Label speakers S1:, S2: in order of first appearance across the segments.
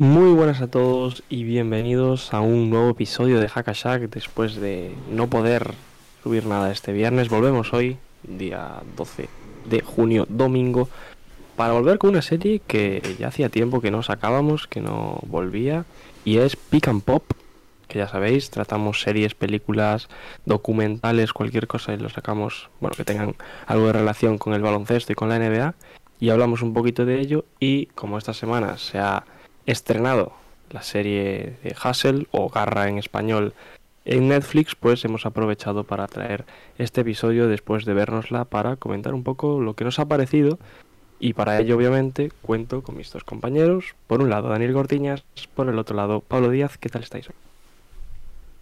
S1: Muy buenas a todos y bienvenidos a un nuevo episodio de Hackashack después de no poder subir nada este viernes. Volvemos hoy, día 12 de junio, domingo, para volver con una serie que ya hacía tiempo que no sacábamos, que no volvía, y es Pick and Pop, que ya sabéis, tratamos series, películas, documentales, cualquier cosa y lo sacamos, bueno, que tengan algo de relación con el baloncesto y con la NBA, y hablamos un poquito de ello, y como esta semana se ha estrenado la serie de Hustle o Garra en español en Netflix, pues hemos aprovechado para traer este episodio después de vernosla para comentar un poco lo que nos ha parecido y para ello, obviamente, cuento con mis dos compañeros. Por un lado, Daniel Gordiñas, por el otro lado, Pablo Díaz. ¿Qué tal estáis hoy?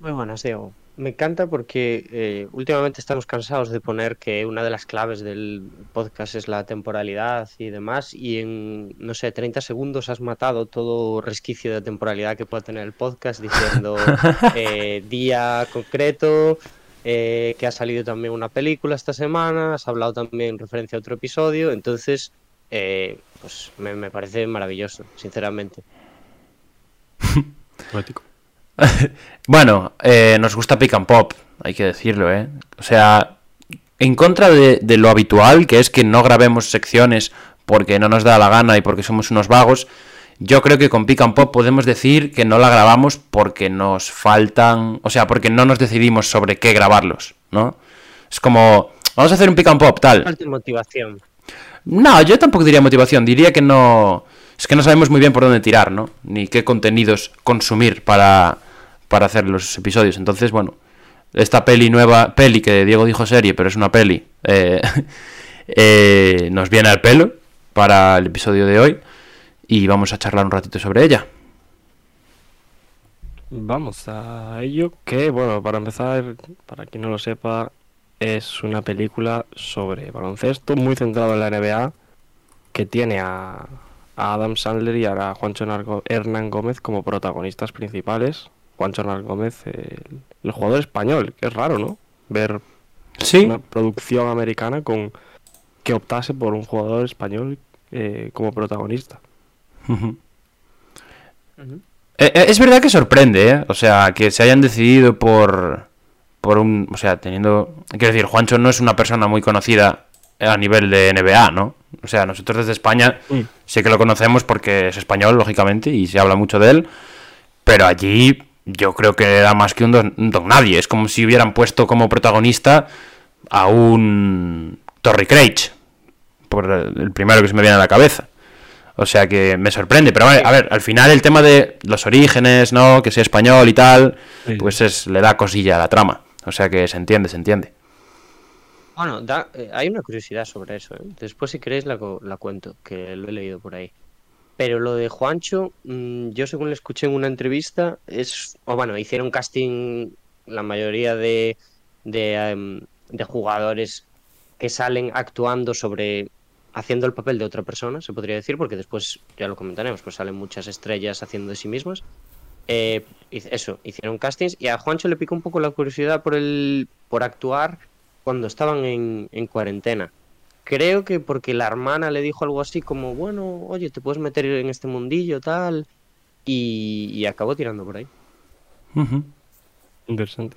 S2: Muy buenas, Diego. Me encanta porque eh, últimamente estamos cansados de poner que una de las claves del podcast es la temporalidad y demás, y en, no sé, 30 segundos has matado todo resquicio de temporalidad que pueda tener el podcast diciendo eh, día concreto, eh, que ha salido también una película esta semana, has hablado también en referencia a otro episodio, entonces eh, pues me, me, parece maravilloso, sinceramente.
S1: Poético.
S3: bueno, eh, nos gusta Pick and Pop, hay que decirlo, ¿eh? O sea, en contra de, de, lo habitual, que es que no grabemos secciones porque no nos da la gana y porque somos unos vagos, yo creo que con Pick and Pop podemos decir que no la grabamos porque nos faltan, o sea, porque no nos decidimos sobre qué grabarlos, ¿no? Es como, vamos a hacer un Pick and Pop, tal.
S2: Falta motivación.
S3: No, yo tampoco diría motivación, diría que no... Es que no sabemos muy bien por dónde tirar, ¿no? Ni qué contenidos consumir para, para hacer los episodios. Entonces, bueno, esta peli nueva, peli que Diego dijo serie, pero es una peli, eh, eh, nos viene al pelo para el episodio de hoy y vamos a charlar un ratito sobre ella.
S1: Vamos a ello, que bueno, para empezar, para quien no lo sepa, es una película sobre baloncesto muy centrado en la NBA que tiene a, a Adam Sandler y a Juancho Hernán Gómez como protagonistas principales. Juancho Hernán Gómez, el, el, jugador español, que es raro, ¿no? Ver
S3: ¿Sí?
S1: una producción americana con que optase por un jugador español eh, como protagonista.
S3: Uh -huh. Uh -huh. Eh, es verdad que sorprende, ¿eh? O sea, que se hayan decidido por por un, o sea, teniendo, quiero decir, Juancho no es una persona muy conocida a nivel de NBA, ¿no? O sea, nosotros desde España sí que lo conocemos porque es español, lógicamente, y se habla mucho de él, pero allí yo creo que era más que un don, un don nadie, es como si hubieran puesto como protagonista a un Torrey Craig, por el primero que se me viene a la cabeza. O sea que me sorprende, pero a ver, a ver, al final el tema de los orígenes, ¿no? Que sea español y tal,
S1: Sí.
S3: pues es, le da cosilla a la trama. O sea que se entiende, se entiende.
S2: Bueno, da, eh, hay una curiosidad sobre eso. ¿eh? Después, si queréis, la, la, cuento, que lo he leído por ahí. Pero lo de Juancho, mmm, yo según le escuché en una entrevista, es. O bueno, hicieron casting la mayoría de, um, de jugadores que salen actuando sobre. haciendo el papel de otra persona, se podría decir, porque después ya lo comentaremos, pues salen muchas estrellas haciendo de sí mismas. Eh, eso, hicieron castings y a Juancho le picó un poco la curiosidad por el por actuar cuando estaban en, cuarentena. Creo que porque la hermana le dijo algo así como, bueno, oye, te puedes meter en este mundillo, tal, y, y acabó tirando por ahí.
S3: Uh -huh.
S1: Interesante.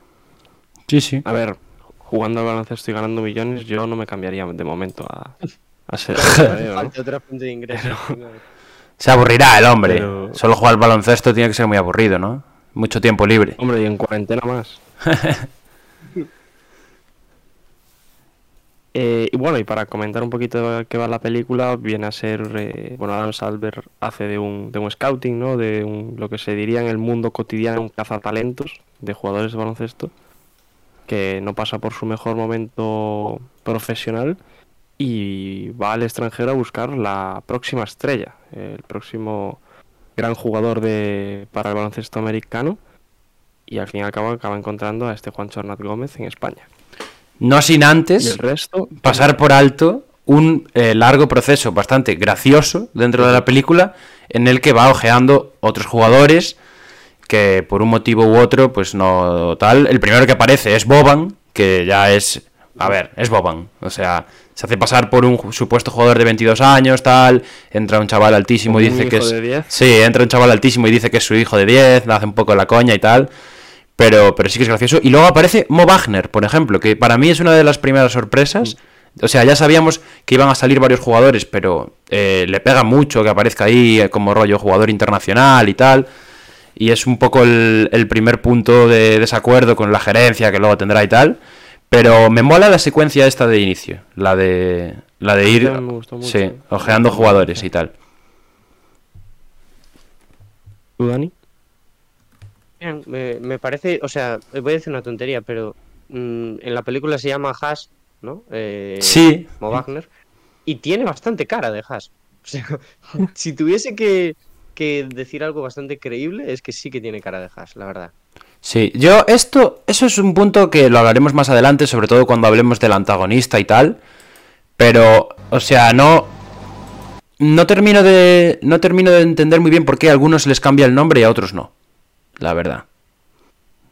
S3: Sí, sí.
S1: A ver, jugando al baloncesto y ganando millones, yo no me cambiaría de momento a, a ser...
S2: ¿no? otra fuente de ingreso.
S3: Pero... Se aburrirá el hombre.
S1: Pero...
S3: Solo jugar al baloncesto tiene que ser muy aburrido, ¿no? Mucho tiempo libre.
S1: Hombre, y en cuarentena más. eh, y bueno, y para comentar un poquito de qué va la película, viene a ser, eh, bueno, Adam Salver hace de un, de un scouting, ¿no? De un, lo que se diría en el mundo cotidiano, un cazatalentos de jugadores de baloncesto, que no pasa por su mejor momento profesional y va al extranjero a buscar la próxima estrella, el próximo gran jugador de, para el baloncesto americano y al fin y al cabo acaba encontrando a este Juan Chornat Gómez en España.
S3: No sin antes
S1: el resto,
S3: pasar por alto un eh, largo proceso bastante gracioso dentro de la película en el que va ojeando otros jugadores que por un motivo u otro pues no tal. El primero que aparece es Boban, que ya es... A ver, es Boban. O sea, se hace pasar por un supuesto jugador de 22 años, tal. Entra un chaval altísimo y dice que es...
S1: de 10.
S3: Sí, entra un chaval altísimo y dice que es su hijo de 10, le hace un poco la coña y tal. Pero, pero sí que es gracioso. Y luego aparece Mo Wagner, por ejemplo, que para mí es una de las primeras sorpresas. O sea, ya sabíamos que iban a salir varios jugadores, pero eh, le pega mucho que aparezca ahí eh, como rollo jugador internacional y tal. Y es un poco el, el primer punto de desacuerdo con la gerencia que luego tendrá y tal. Pero me mola la secuencia esta de inicio, la de la de ir sí, ojeando jugadores y tal.
S1: ¿tú, Dani?
S2: Me, me parece, o sea, voy a decir una tontería, pero mm, en la película se llama Hash, ¿no? Eh,
S3: Sí,
S2: Mo Wagner, y tiene bastante cara de Hash. O sea, si tuviese que, que decir algo bastante creíble, es que sí que tiene cara de Hash, la verdad.
S3: Sí, yo esto, eso es un punto que lo hablaremos más adelante, sobre todo cuando hablemos del antagonista y tal. Pero, o sea, no, no termino de, no termino de entender muy bien por qué a algunos les cambia el nombre y a otros no. La verdad.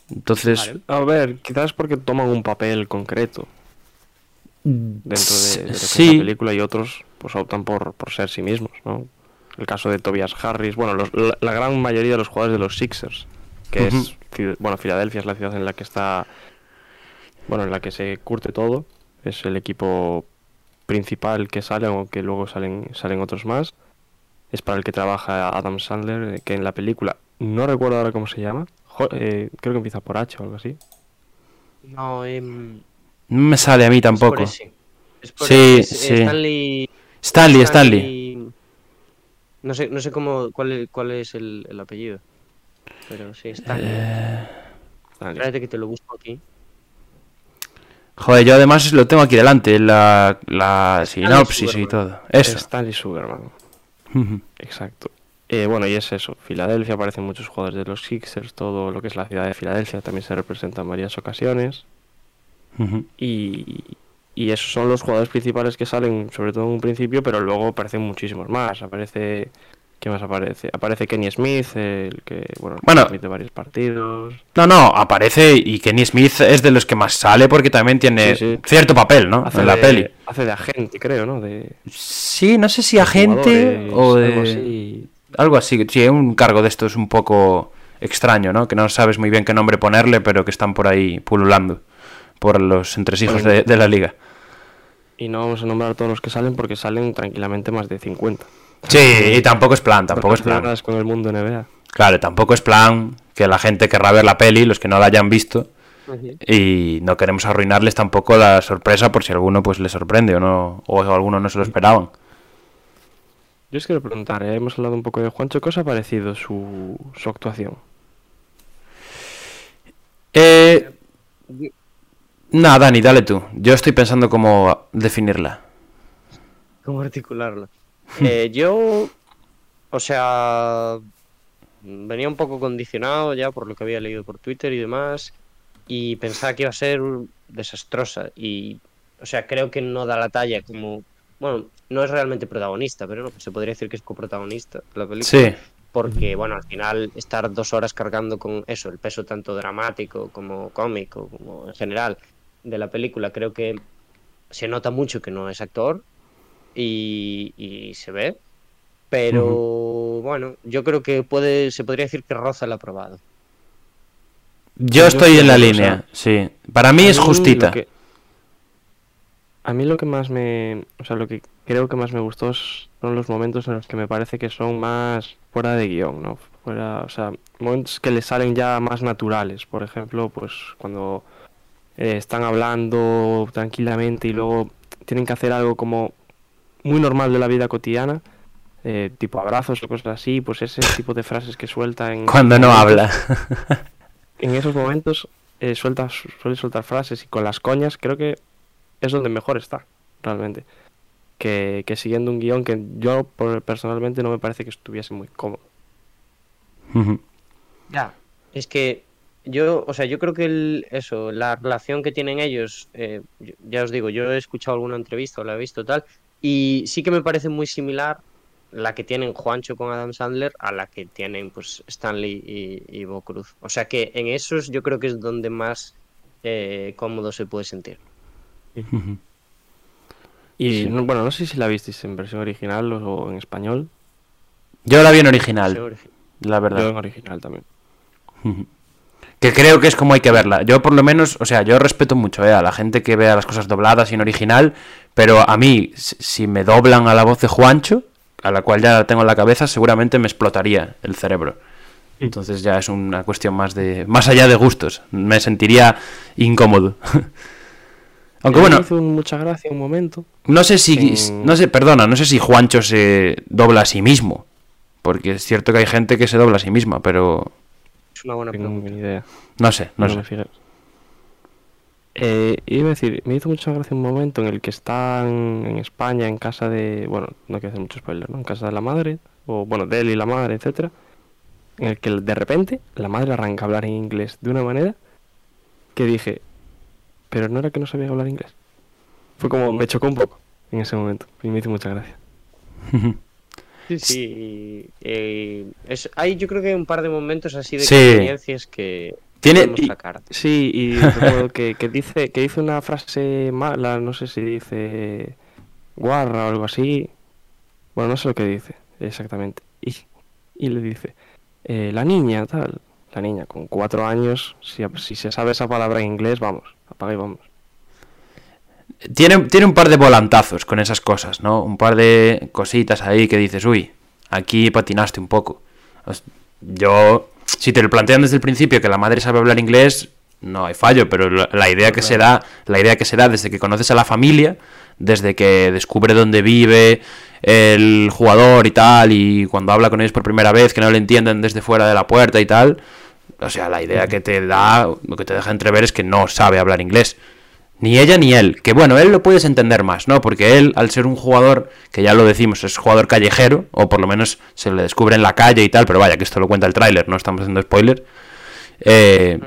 S3: Entonces,
S2: Vale.
S1: A ver, quizás porque toman un papel concreto dentro de, de lo que es
S3: sí.
S1: la película y otros pues optan por, por ser sí mismos, ¿no? El caso de Tobias Harris, bueno, los- la, la gran mayoría de los jugadores de los Sixers, que es, bueno, Filadelfia es la ciudad en la que está, bueno, en la que se curte todo, es el equipo principal que sale, aunque luego salen, salen otros más, es para el que trabaja Adam Sandler, eh, que en la película, no recuerdo ahora cómo se llama, Jo- eh, creo que empieza por H o algo así.
S2: No, em,
S3: no me sale a mí
S2: es por
S3: tampoco.
S2: ese. Es por
S3: Sí,
S2: es,
S3: sí.
S2: Stanley,
S3: Stanley, Stanley.
S2: No sé, no sé cómo, cuál, es- cuál es el, el apellido. Pero sí, Stanley.
S3: Eh.
S2: Espérate que te lo busco aquí.
S3: Joder, yo además lo tengo aquí delante, la, la sinopsis y todo. Eso.
S1: Stanley Sugarman. Exacto. Eh, bueno, y es eso. Filadelfia aparecen muchos jugadores de los Sixers, todo lo que es la ciudad de Filadelfia también se representa en varias ocasiones. Y, y esos son los jugadores principales que salen, sobre todo en un principio, pero luego aparecen muchísimos más. Aparece. ¿Qué más aparece? Aparece Kenny Smith, el que, bueno,
S3: Bueno.
S1: transmite varios partidos.
S3: No, no, aparece y Kenny Smith es de los que más sale porque también tiene
S1: Sí, sí.
S3: cierto papel, ¿no?
S1: Hace
S3: en la
S1: de-
S3: peli.
S1: Hace de agente, creo, ¿no? De,
S3: Sí, no sé si
S1: de
S3: agente o de...
S1: algo así.
S3: Sí, un cargo de estos un poco extraño, ¿no? Que no sabes muy bien qué nombre ponerle, pero que están por ahí pululando por los entresijos de, de la liga.
S1: Y no vamos a nombrar a todos los que salen porque salen tranquilamente más de 50.
S3: Sí, y tampoco es plan, tampoco es plan.
S1: Con el mundo NBA.
S3: Claro, tampoco es plan que la gente querrá ver la peli, los que no la hayan visto, y no queremos arruinarles tampoco la sorpresa por si alguno pues le sorprende o no, o alguno no se lo esperaban.
S1: Yo os quiero preguntar, ¿eh? hemos hablado un poco de Juancho, ¿qué os ha parecido su, su actuación?
S3: Eh, nada, Dani, dale tú. Yo estoy pensando cómo definirla.
S2: ¿Cómo articularlo? Eh, yo, o sea, venía un poco condicionado ya por lo que había leído por Twitter y demás, y pensaba que iba a ser desastrosa. Y, o sea, creo que no da la talla como, bueno, no es realmente protagonista, pero no, se podría decir que es coprotagonista de la película.
S3: Sí,
S2: Porque, bueno, al final estar dos horas cargando con eso, el peso tanto dramático como cómico, como en general de la película, creo que se nota mucho que no es actor y, y se ve. Pero bueno, yo creo que puede, se podría decir que roza el aprobado.
S3: yo
S1: Yo
S3: estoy en la línea,
S1: sea,
S3: sí. Para mí es
S1: lo
S3: justita.
S1: que- a mí lo que más me... O sea, lo que creo que más me gustó son los momentos en los que me parece que son más fuera de guion, ¿no? Fuera, o sea, momentos que le salen ya más naturales. Por ejemplo, pues cuando eh, están hablando tranquilamente y luego tienen que hacer algo como muy normal de la vida cotidiana, eh, tipo abrazos o cosas así, pues ese tipo de frases que suelta en...
S3: Cuando no habla.
S1: en esos momentos eh, suelta, suele soltar frases y con las coñas creo que es donde mejor está, realmente. Que, que siguiendo un guion que yo por- personalmente no me parece que estuviese muy cómodo.
S2: Ya, es que yo, o sea, yo creo que el- eso, la relación que tienen ellos, eh, ya os digo, yo he escuchado alguna entrevista o la he visto tal, y sí que me parece muy similar la que tienen Juancho con Adam Sandler a la que tienen pues Stanley y, y Bo Cruz. O sea que en esos yo creo que es donde más eh, cómodo se puede sentir.
S1: Y no- bueno, no sé si la visteis en versión original o en español.
S3: Yo la vi en original,
S2: origi-
S3: la verdad.
S1: Yo en original también.
S3: Que creo que es como hay que verla. Yo por lo menos, o sea, yo respeto mucho eh, a la gente que vea las cosas dobladas y en original, pero a mí, si si me doblan a la voz de Juancho, a la cual ya la tengo en la cabeza, seguramente me explotaría el cerebro. Entonces ya es una cuestión más de... Más allá de gustos. Me sentiría incómodo. Aunque bueno,
S1: Me hizo mucha gracia un momento.
S3: no sé si...
S1: en-
S3: No sé, perdona, no sé si Juancho se dobla a sí mismo. Porque es cierto que hay gente que se dobla a sí misma, pero...
S2: Es una buena pregunta.
S1: idea.
S3: No sé, no,
S1: No,
S3: sé.
S1: me. Eh, iba a decir, me hizo mucha gracia un momento en el que están en España, en casa de. Bueno, no quiero hacer mucho spoiler, ¿no? En casa de la madre, o bueno, de él y la madre, etcétera. En el que de repente la madre arranca a hablar en inglés de una manera que dije, pero no era que no sabía hablar inglés. Fue como, me chocó un poco en ese momento y me hizo mucha gracia.
S2: Sí, eh, es, hay yo creo que hay un par de momentos así de
S3: Sí.
S2: experiencias que
S3: Tiene-
S2: podemos
S3: y-
S2: sacar.
S1: Sí, y recuerdo que, que dice que dice una frase mala, no sé si dice guarra o algo así. Bueno, no sé lo que dice exactamente. Y, y le dice, eh, la niña, tal. La niña con cuatro años, si, si se sabe esa palabra en inglés, vamos, apaga y vamos.
S3: Tiene, tiene un par de volantazos con esas cosas, ¿no? Un par de cositas ahí que dices, uy, aquí patinaste un poco. Yo, si te lo plantean desde el principio que la madre sabe hablar inglés, no hay fallo, pero la, la idea que se da, la idea que se da desde que conoces a la familia, desde que descubre dónde vive el jugador y tal, y cuando habla con ellos por primera vez, que no le entienden desde fuera de la puerta y tal, o sea, la idea que te da, lo que te deja entrever es que no sabe hablar inglés. Ni ella ni él. Que bueno, él lo puedes entender más, ¿no? Porque él, al ser un jugador, que ya lo decimos, es jugador callejero, o por lo menos se le descubre en la calle y tal, pero vaya, que esto lo cuenta el tráiler, no estamos haciendo spoiler. Eh,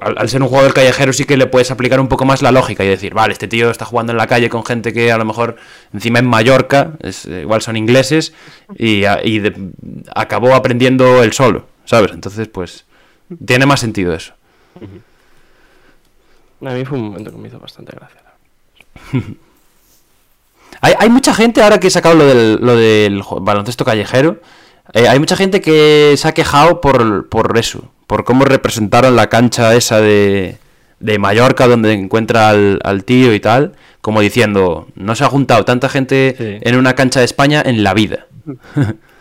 S3: al, ser un jugador callejero sí que le puedes aplicar un poco más la lógica y decir, vale, este tío está jugando en la calle con gente que a lo mejor encima en Mallorca, es, eh, igual son ingleses, y, acabó aprendiendo él solo, ¿sabes? Entonces, pues, tiene más sentido eso.
S1: A mí fue un momento que me hizo bastante gracia.
S3: Hay, hay mucha gente, ahora que he sacado lo del, lo del jo- baloncesto callejero, eh, hay mucha gente que se ha quejado por, por eso, por cómo representaron la cancha esa de, de Mallorca donde encuentra al, al tío y tal, como diciendo, no se ha juntado tanta gente
S1: Sí.
S3: en una cancha de España en la vida.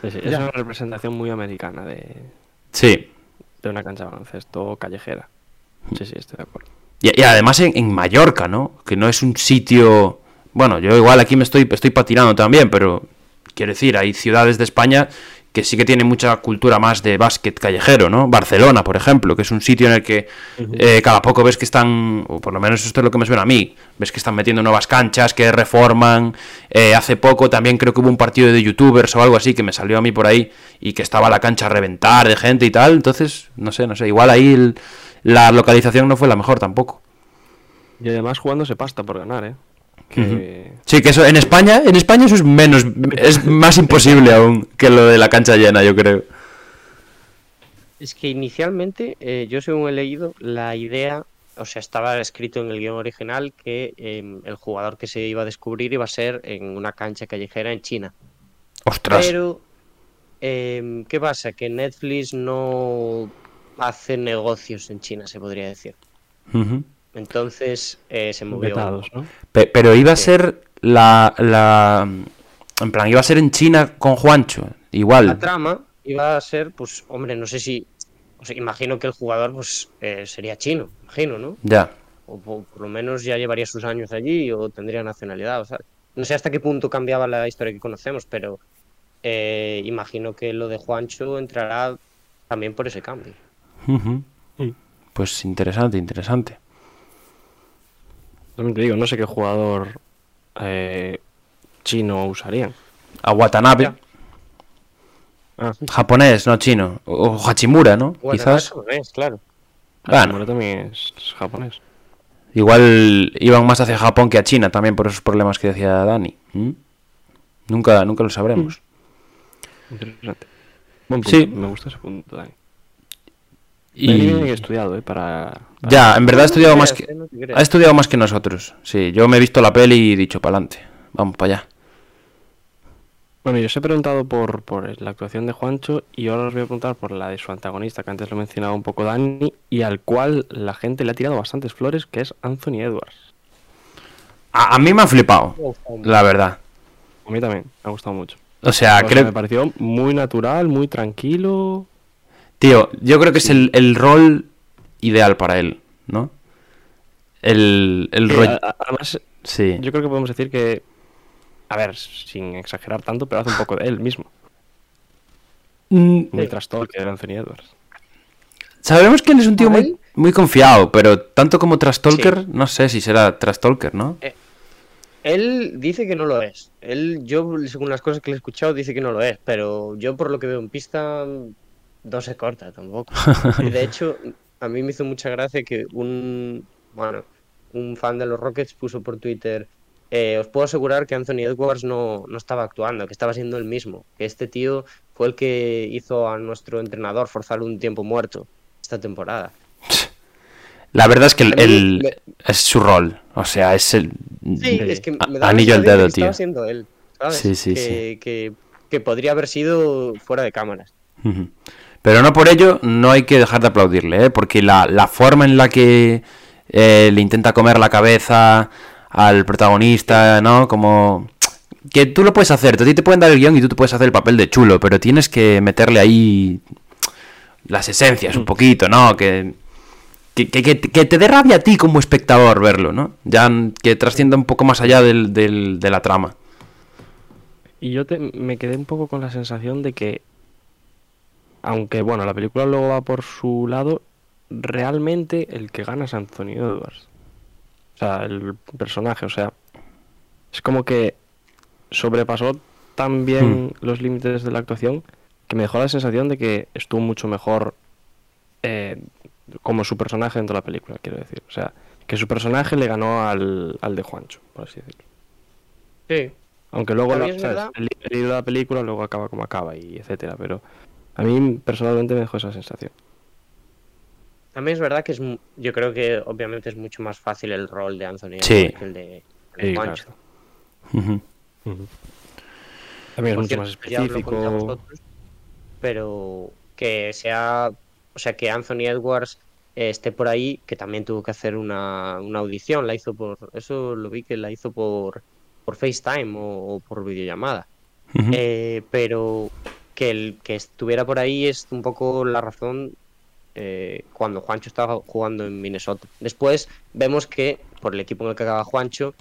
S1: Sí, sí, es una representación muy americana de,
S3: Sí.
S1: De una cancha de baloncesto callejera. Sí, sí, estoy de acuerdo.
S3: Y, y además en, en Mallorca, ¿no? Que no es un sitio... Bueno, yo igual aquí me estoy, estoy patinando también, pero quiero decir, hay ciudades de España que sí que tienen mucha cultura más de básquet callejero, ¿no? Barcelona, por ejemplo, que es un sitio en el que eh, cada poco ves que están, o por lo menos esto es lo que me suena a mí, ves que están metiendo nuevas canchas, que reforman. Eh, hace poco también creo que hubo un partido de youtubers o algo así que me salió a mí por ahí y que estaba la cancha a reventar de gente y tal. Entonces, no sé, no sé, igual ahí el- la localización no fue la mejor tampoco.
S1: Y además jugándose pasta por ganar, ¿eh? Que...
S3: Sí, que eso en España, en España eso es menos, es más imposible aún que lo de la cancha llena, yo creo.
S2: Es que inicialmente, eh, yo según he leído, la idea, o sea, estaba escrito en el guion original que eh, el jugador que se iba a descubrir iba a ser en una cancha callejera en China.
S3: Ostras.
S2: Pero, em, ¿qué pasa? Que Netflix no hace negocios en China, se podría decir.
S3: Ujú.
S2: Entonces eh, se movió.
S1: Vetados, ¿no?
S3: Pe- Pero iba a ser la, la... En plan, iba a ser en China con Juancho,
S2: La
S3: igual.
S2: trama iba a ser, pues, hombre, no sé si. O sea, imagino que el jugador, pues, eh, sería chino, imagino, ¿no?
S3: Ya.
S2: O po- por, lo menos ya llevaría sus años allí o tendría nacionalidad, o sea. No sé hasta qué punto cambiaba la historia que conocemos, pero eh, imagino que lo de Juancho entrará también por ese cambio.
S1: Sí.
S3: Pues interesante, interesante.
S1: Te digo, no sé qué jugador eh, chino usarían.
S3: A Watanabe.
S1: Ah,
S3: Japonés, no chino. O Hachimura, ¿no? Quizás.
S2: es, claro.
S1: Hachimura también es japonés.
S3: Igual iban más hacia Japón que a China también por esos problemas que decía Dani. ¿Mm? Nunca, nunca lo sabremos.
S1: Interesante. Buen punto.
S3: Sí.
S1: Me gusta ese punto, Dani.
S3: Y...
S1: Bien estudiado, ¿eh? Para... para-
S3: Ya, en verdad ha
S2: No
S3: estudiado más que
S2: no
S3: ha estudiado más que nosotros. Sí, yo me he visto la peli y he dicho para adelante. Vamos para allá.
S1: Bueno, yo os he preguntado por, por la actuación de Juancho y ahora os voy a preguntar por la de su antagonista, que antes lo mencionaba un poco Dani, y al cual la gente le ha tirado bastantes flores, que es Anthony Edwards.
S3: A, a mí me ha flipado, la verdad.
S1: A mí también, me ha gustado mucho.
S3: O sea,
S1: O sea,
S3: creo,
S1: Me pareció muy natural, muy tranquilo.
S3: Tío, yo creo que es el, el rol ideal para él, ¿no? El, el
S1: Eh,
S3: rollo.
S1: Además,
S3: Sí.
S1: yo creo que podemos decir que, a ver, sin exagerar tanto, pero hace un poco de él mismo.
S3: Mm,
S1: Muy trastorno de Anthony Edwards.
S3: Sabemos que él es un tío
S2: ¿A
S3: muy, muy confiado, pero tanto como Trastalker, no sé si será Trastalker, ¿no?
S2: Él dice que no lo es. Él, yo, según las cosas que le he escuchado, dice que no lo es. Pero yo, por lo que veo en pista, no se corta tampoco. Y de hecho, a mí me hizo mucha gracia que un, bueno, un fan de los Rockets puso por Twitter. eh, os puedo asegurar que Anthony Edwards no, no estaba actuando, que estaba siendo el mismo. Que este tío fue el que hizo a nuestro entrenador forzar un tiempo muerto esta temporada.
S3: La verdad es que el,
S2: me-
S3: es su rol. O sea, es el.
S2: Sí,
S1: Sí.
S2: es que
S3: A-
S2: me da la
S3: anillo al dedo,
S2: que estaba
S3: tío.
S2: siendo él, ¿sabes?
S3: Sí, sí,
S2: que,
S3: sí.
S2: Que, que podría haber sido fuera de cámaras.
S3: Pero no por ello no hay que dejar de aplaudirle, ¿eh? porque la, la forma en la que eh, le intenta comer la cabeza al protagonista, ¿no? Como que tú lo puedes hacer, a ti te pueden dar el guion y tú te puedes hacer el papel de chulo, pero tienes que meterle ahí las esencias un poquito, ¿no? Que, que, que- te dé rabia a ti como espectador verlo, ¿no? Ya que trascienda un poco más allá del- del- de la trama.
S1: Y yo te- me quedé un poco con la sensación de que, aunque bueno, la película luego va por su lado, realmente el que gana es Anthony Edwards. O sea, el personaje, o sea, es como que sobrepasó tan bien los límites de la actuación que me dejó la sensación de que estuvo mucho mejor eh, como su personaje dentro de la película, quiero decir. O sea, que su personaje le ganó al, al de Juancho, por así decirlo.
S2: Sí.
S1: Aunque luego el de la película luego acaba como acaba y etcétera, pero a mí personalmente me dejó esa sensación.
S2: También es verdad que es, mu- yo creo que obviamente es mucho más fácil el rol de Anthony
S3: Sí.
S2: Edwards que el de, el.
S1: También es mucho
S2: cierto,
S1: más específico.
S2: vosotros, pero que sea, o sea, que Anthony Edwards eh, esté por ahí, que también tuvo que hacer una, una audición, la hizo por, eso lo vi que la hizo por, por FaceTime o, o por videollamada. Eh, pero que el que estuviera por ahí es un poco la razón eh, cuando Juancho estaba jugando en Minnesota. Después vemos que por el equipo en el que acaba Juancho,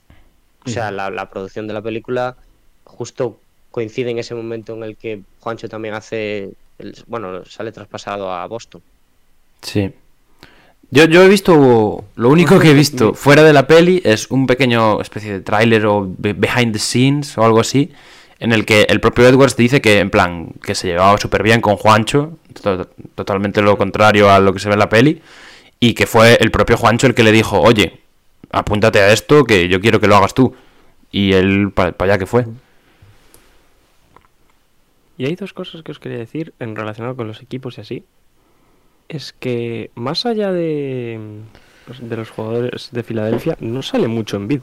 S2: o sea, la, la producción de la película justo coincide en ese momento en el que Juancho también hace, el- bueno, sale traspasado a Boston.
S3: Sí. Yo, yo he visto, lo único que he visto fuera de la peli es un pequeño especie de tráiler o be- behind the scenes o algo así, en el que el propio Edwards dice que, en plan, que se llevaba súper bien con Juancho, to- totalmente lo contrario a lo que se ve en la peli, y que fue el propio Juancho el que le dijo, oye, apúntate a esto, que yo quiero que lo hagas tú. Y él, para allá que fue.
S1: Y hay dos cosas que os quería decir en relacionado con los equipos y así. Es que más allá de, pues, de los jugadores de Filadelfia, no sale mucho en vid.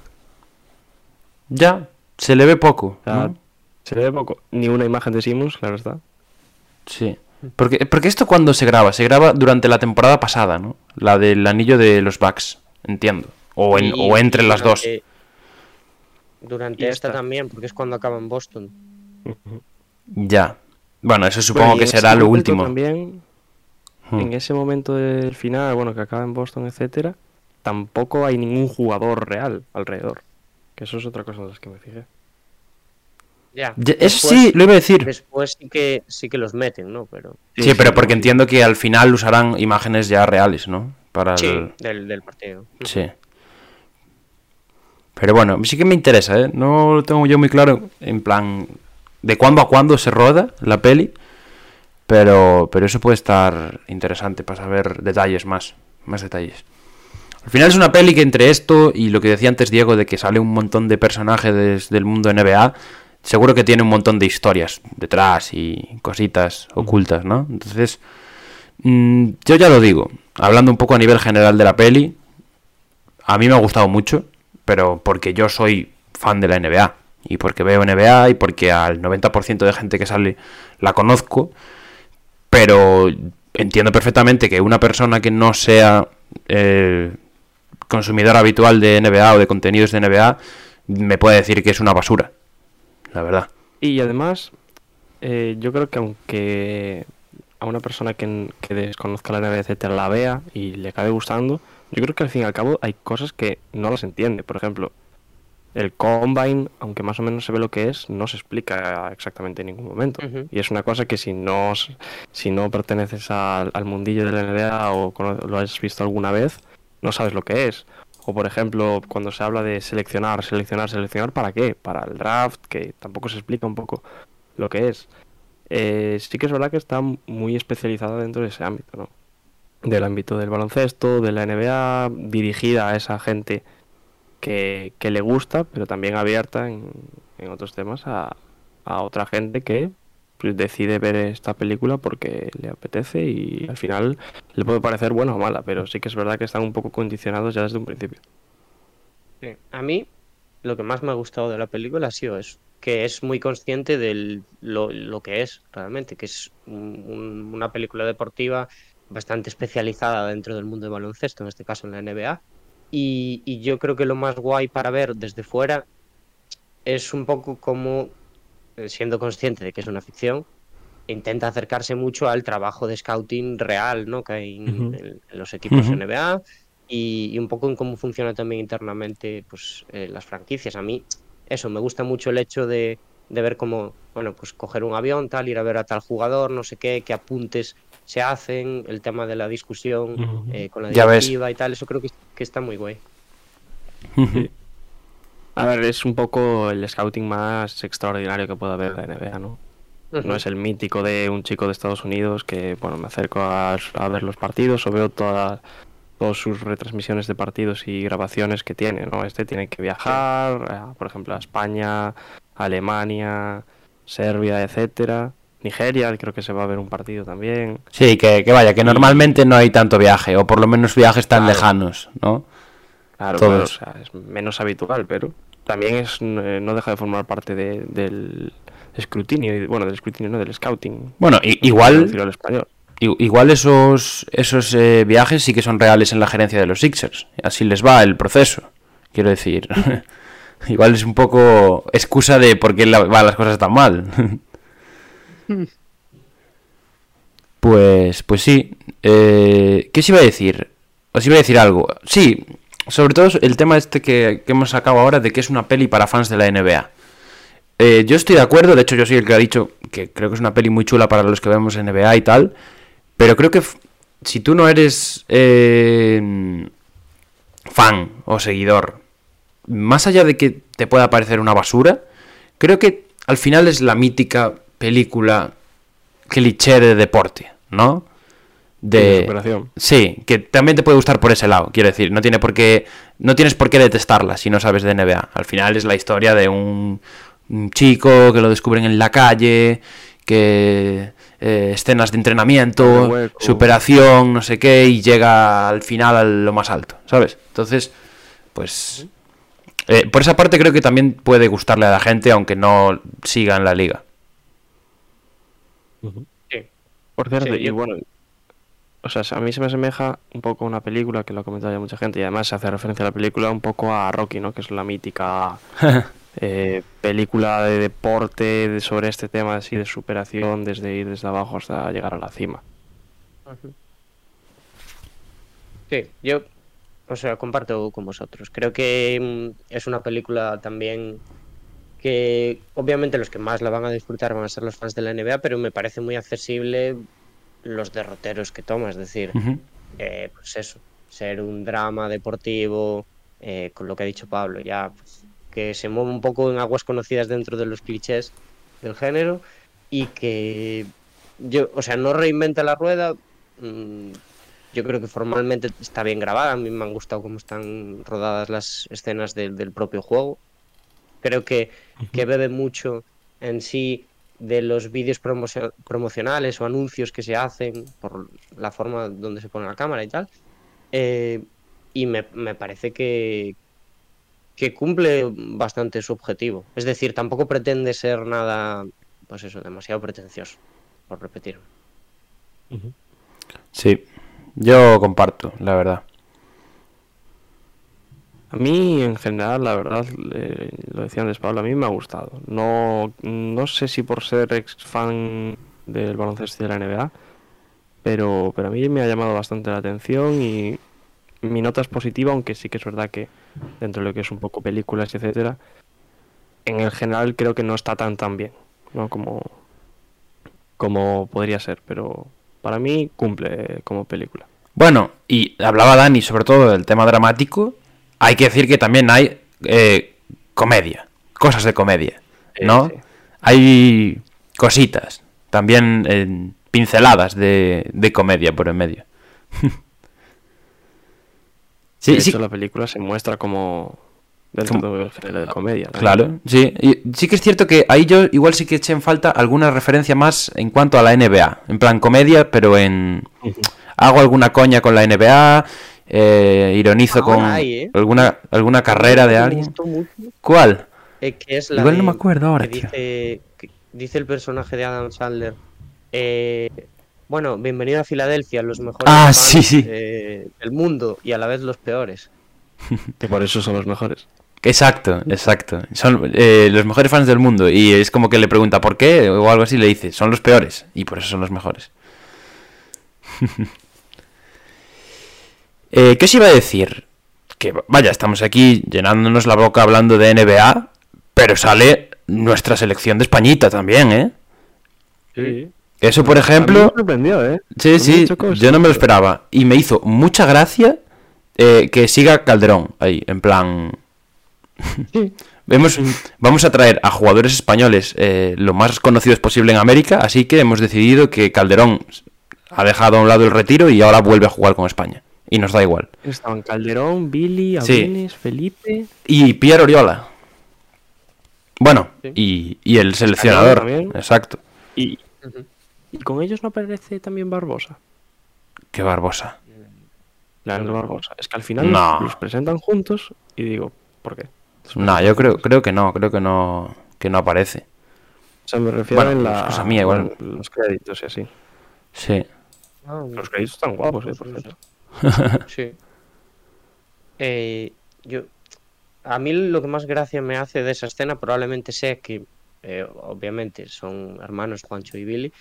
S3: Ya, se le ve poco.
S1: O sea,
S3: ¿no?
S1: Se le ve poco. Ni una imagen de Simmons, claro está.
S3: Sí. Porque, porque esto cuando se graba, se graba durante la temporada pasada, ¿no? La del anillo de los Bucks, entiendo. O, en,
S2: Y-
S3: o entre las dos.
S2: durante- esta
S1: esta.
S2: también, porque es cuando acaba en Boston.
S3: Ya. Bueno, eso supongo
S1: Bueno,
S3: que será lo último.
S1: También,
S3: Hmm.
S1: en ese momento del final, bueno, que acaba en Boston, etcétera, tampoco hay ningún jugador real alrededor. Que eso es otra cosa de las que me fijé.
S2: Ya.
S3: Eso
S2: Después-
S3: sí, lo iba a decir.
S2: Después sí que sí que los meten, ¿no? Pero
S3: Sí, pero porque entiendo que al final usarán imágenes ya reales, ¿no? Para
S2: sí,
S3: el...
S2: del, del partido.
S3: Sí. Pero bueno, sí que me interesa, ¿eh? No lo tengo yo muy claro, en plan, de cuándo a cuándo se roda la peli. Pero, pero eso puede estar interesante para saber detalles más, más detalles. Al final es una peli que entre esto y lo que decía antes Diego de que sale un montón de personajes del mundo NBA, seguro que tiene un montón de historias detrás y cositas ocultas, ¿no? Entonces, mm, yo ya lo digo, hablando un poco a nivel general de la peli, a mí me ha gustado mucho, pero porque yo soy fan de la NBA y porque veo NBA y porque al 90% de gente que sale la conozco, pero entiendo perfectamente que una persona que no sea eh, consumidor habitual de NBA o de contenidos de NBA me puede decir que es una basura, la verdad.
S1: Y además, eh, yo creo que aunque a una persona que, que desconozca la NBA, etcétera, la vea y le acabe gustando, yo creo que al fin y al cabo hay cosas que no las entiende. Por ejemplo, el Combine, aunque más o menos se ve lo que es, no se explica exactamente en ningún momento. Y es una cosa que si no, si no perteneces al, mundillo de la NBA o lo has visto alguna vez, no sabes lo que es. O por ejemplo, cuando se habla de seleccionar, seleccionar, seleccionar, ¿para qué? Para el draft, que tampoco se explica un poco lo que es. Eh, sí que es verdad que está muy especializada dentro de ese ámbito, ¿no? Del ámbito del baloncesto, de la NBA, dirigida a esa gente que, le gusta, pero también abierta en, otros temas a, otra gente que decide ver esta película porque le apetece y al final le puede parecer buena o mala, pero sí que es verdad que están un poco condicionados ya desde un principio.
S2: A mí lo que más me ha gustado de la película ha sido eso, que es muy consciente de lo, que es realmente, que es una película deportiva bastante especializada dentro del mundo del baloncesto, en este caso en la NBA, y, yo creo que lo más guay para ver desde fuera es un poco como, siendo consciente de que es una ficción, intenta acercarse mucho al trabajo de scouting real ¿no? que hay en, los equipos NBA y, un poco en cómo funciona también internamente pues, eh, las franquicias. A mí, eso, me gusta mucho el hecho de, de ver cómo, bueno, pues coger un avión, tal, ir a ver a tal jugador, no sé qué, qué apuntes se hacen, el tema de la discusión eh, con la directiva y tal, eso creo que, está muy guay.
S1: A ver, es un poco el scouting más extraordinario que puede haber de la NBA, ¿no? No es el mítico de un chico de Estados Unidos que, bueno, me acerco a, ver los partidos o veo todas todas sus retransmisiones de partidos y grabaciones que tiene, ¿no? Este tiene que viajar, por ejemplo, a España, Alemania, Serbia, etcétera. Nigeria, creo que se va a ver un partido también.
S3: Sí, que, vaya, que normalmente no hay tanto viaje, o por lo menos viajes tan lejanos, ¿no?
S1: Claro, es menos habitual, pero también es eh, no deja de formar parte del escrutinio, bueno, del escrutinio, no, del scouting.
S3: Bueno, igual, igual esos, esos eh, viajes sí que son reales en la gerencia de los Sixers, así les va el proceso, quiero decir. igual es un poco excusa de por qué van las cosas tan mal. Pues, pues sí. Eh, ¿Qué os iba a decir? Os iba a decir algo. Sí, sobre todo el tema este que, hemos sacado ahora de que es una peli para fans de la NBA. Eh, yo estoy de acuerdo, de hecho yo soy el que ha dicho que creo que es una peli muy chula para los que vemos NBA y tal, pero creo que si tú no eres eh, fan o seguidor, más allá de que te pueda parecer una basura, creo que al final es la mítica película cliché de deporte, ¿no?
S1: De
S3: Sí, que también te puede gustar por ese lado, quiero decir, no tiene por qué no tienes por qué detestarla si no sabes de NBA. Al final es la historia de un, chico que lo descubren en la calle, que eh, escenas de entrenamiento, superación, no sé qué, y llega al final a lo más alto, ¿sabes? Entonces, pues eh, por esa parte creo que también puede gustarle a la gente, aunque no siga en la liga.
S1: Por cierto, y bueno, o sea, a mí se me asemeja un poco a una película que lo ha comentado ya mucha gente y además se hace referencia a la película un poco a Rocky, ¿no? Que es la mítica eh, película de deporte sobre este tema así de superación desde ir desde abajo hasta llegar a la cima.
S2: Sí, yo, o sea, comparto con vosotros. Creo que mm, es una película también que obviamente los que más la van a disfrutar van a ser los fans de la NBA, pero me parece muy accesible los derroteros que toma, es decir, eh, pues eso, ser un drama deportivo, eh, con lo que ha dicho Pablo, ya pues, que se mueve un poco en aguas conocidas dentro de los clichés del género y que yo, o sea, no reinventa la rueda. mm, Yo creo que formalmente está bien grabada. A mí me han gustado cómo están rodadas las escenas del, del propio juego. Creo que, que bebe mucho en sí de los vídeos promocio- promocionales o anuncios que se hacen por la forma donde se pone la cámara y tal. Eh, y me, me parece que, que cumple bastante su objetivo. Es decir, tampoco pretende ser nada, pues eso, demasiado pretencioso, por repetir.
S3: Sí, yo comparto, la verdad.
S1: A mí, en general, la verdad, lo decía antes Pablo, a mí me ha gustado. No, no sé si por ser ex fan del baloncesto de la NBA, pero, pero a mí me ha llamado bastante la atención y mi nota es positiva, aunque sí que es verdad que dentro de lo que es un poco películas, etcétera, en el general creo que no está tan tan bien, ¿no? Como, como podría ser, pero para mí cumple como película.
S3: Bueno, y hablaba Dani sobre todo del tema dramático. Hay que decir que también hay eh, comedia, cosas de comedia, ¿no?
S1: Sí, sí.
S3: Hay cositas, también eh, pinceladas de, de comedia por en medio. sí,
S1: de
S3: sí,
S1: hecho, la película se muestra como dentro
S3: Como-
S1: de comedia. ¿no?
S3: Claro, sí. Y sí que es cierto que ahí yo igual sí que eché en falta alguna referencia más en cuanto a la NBA. En plan comedia, pero en... Hago alguna coña con la NBA, eh, ironizo
S2: Ahora
S3: con
S2: hay, ¿eh?
S3: alguna, alguna carrera de alguien. ¿Cuál?
S2: eh, que es la
S3: Igual no me acuerdo ahora,
S2: que dice, que dice el personaje de Adam Sandler. eh, bueno, bienvenido a Filadelfia, los mejores
S3: Ah,
S2: fans,
S3: sí, sí.
S2: eh, del mundo y a la vez los peores.
S1: Que por eso son los mejores.
S3: Exacto, exacto. Son eh, los mejores fans del mundo. Y es como que le pregunta por qué o algo así. Le dice, son los peores. Y por eso son los mejores. Eh, ¿Qué os iba a decir? Que vaya, estamos aquí llenándonos la boca hablando de NBA. Pero sale nuestra selección de Españita también, ¿eh?
S1: Sí.
S3: Eso, por
S1: A mí
S3: ejemplo.
S1: me sorprendió, ¿eh?
S3: Sí,
S1: A
S3: sí, yo no me lo esperaba. Y me hizo mucha gracia eh, que siga Calderón ahí, en plan... Vemos, vamos a traer a jugadores españoles eh, lo más conocidos posible en América, así que hemos decidido que Calderón ha dejado a un lado el retiro y ahora vuelve a jugar con España. Y nos da igual.
S1: Estaban Calderón, Billy,
S3: Sí.
S1: Abrines, Felipe.
S3: Y Pierre Oriola. Bueno,
S2: Sí.
S3: y, y el seleccionador.
S1: también.
S3: Exacto.
S1: Y, y con ellos no aparece también Barbosa.
S3: Qué barbosa.
S1: Leandro Barbosa. Es que al final
S3: No.
S1: los, presentan juntos y digo, ¿por qué?
S3: No, yo creo, creo que no, creo que no, que no aparece.
S1: O sea, me refiero
S3: Bueno,
S1: en la,
S3: cosa mía, igual.
S1: los créditos y así.
S3: Sí.
S1: Los créditos están guapos, eh, por cierto.
S2: Sí. Eh, yo, a mí lo que más gracia me hace de esa escena probablemente sea que, eh, obviamente, son hermanos Juancho y Billy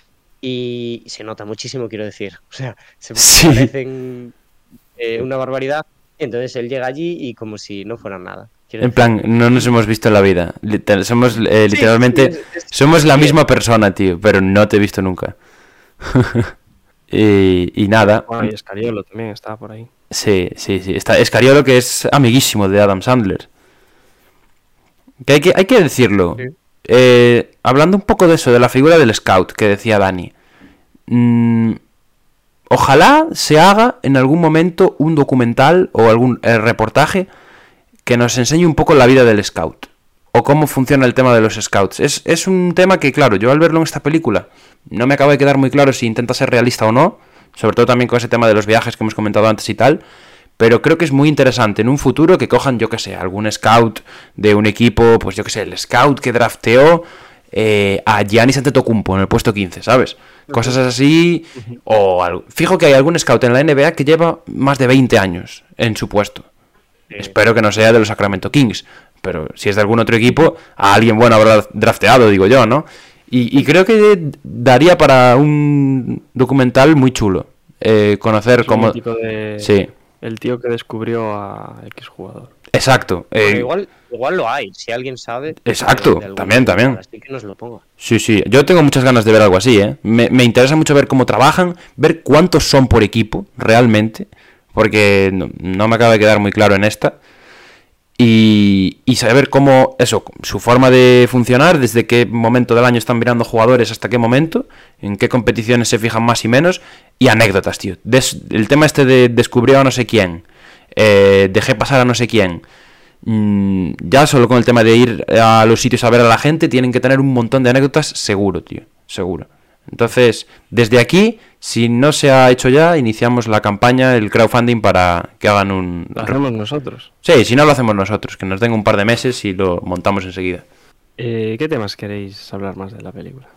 S2: y se nota muchísimo, quiero decir. O sea, se
S3: Sí.
S2: parecen eh, una barbaridad. Entonces él llega allí y como si no fuera nada. Quiero
S3: En
S2: decir,
S3: plan, no nos hemos visto en la vida. Literal- somos eh, literalmente.
S2: sí,
S3: somos la misma persona, tío, pero no te he visto nunca. y, y nada.
S1: Bueno, y Escariolo también estaba por ahí.
S3: Sí, sí, sí. Está Escariolo, que es amiguísimo de Adam Sandler. Que hay que, hay que decirlo.
S2: Sí.
S3: Eh, hablando un poco de eso, de la figura del scout que decía Dani. Mm, ojalá se haga en algún momento un documental o algún eh, reportaje que nos enseñe un poco la vida del scout. O cómo funciona el tema de los scouts. Es, es un tema que, claro, yo al verlo en esta película no me acaba de quedar muy claro si intenta ser realista o no. Sobre todo también con ese tema de los viajes que hemos comentado antes y tal. Pero creo que es muy interesante en un futuro que cojan, yo que sé, algún scout de un equipo, pues yo que sé, el scout que drafteó eh, a Giannis Antetokounmpo en el puesto 15, ¿sabes? Cosas así. O algo. Fijo que hay algún scout en la NBA que lleva más de 20 años en su puesto. Espero que no sea de los Sacramento Kings. Pero si es de algún otro equipo, a alguien bueno habrá drafteado, digo yo, ¿no? Y, y creo que daría para un documental muy chulo. eh, conocer cómo.
S1: de-
S3: Sí,
S1: El tío que descubrió a X jugador.
S3: exacto. eh,
S2: igual, igual lo hay, si alguien sabe.
S3: Exacto,
S2: de algún
S3: también, también.
S2: Así que nos lo ponga.
S3: Sí, sí, yo tengo muchas ganas de ver algo así, ¿eh? Me, me interesa mucho ver cómo trabajan, ver cuántos son por equipo, realmente, porque no, no me acaba de quedar muy claro en esta. Y, saber cómo, eso, su forma de funcionar, desde qué momento del año están mirando jugadores hasta qué momento, en qué competiciones se fijan más y menos, y anécdotas, tío. Des- el tema este de descubrió a no sé quién, eh, dejé pasar a no sé quién. Mm, ya solo con el tema de ir a los sitios a ver a la gente, tienen que tener un montón de anécdotas, seguro, tío, seguro. Entonces, desde aquí, si no se ha hecho ya, iniciamos la campaña, el crowdfunding para que hagan un...
S1: Lo hacemos nosotros.
S3: Sí, si no lo hacemos nosotros, que nos den un par de meses y lo montamos enseguida.
S1: Eh, ¿Qué temas queréis hablar más de la película?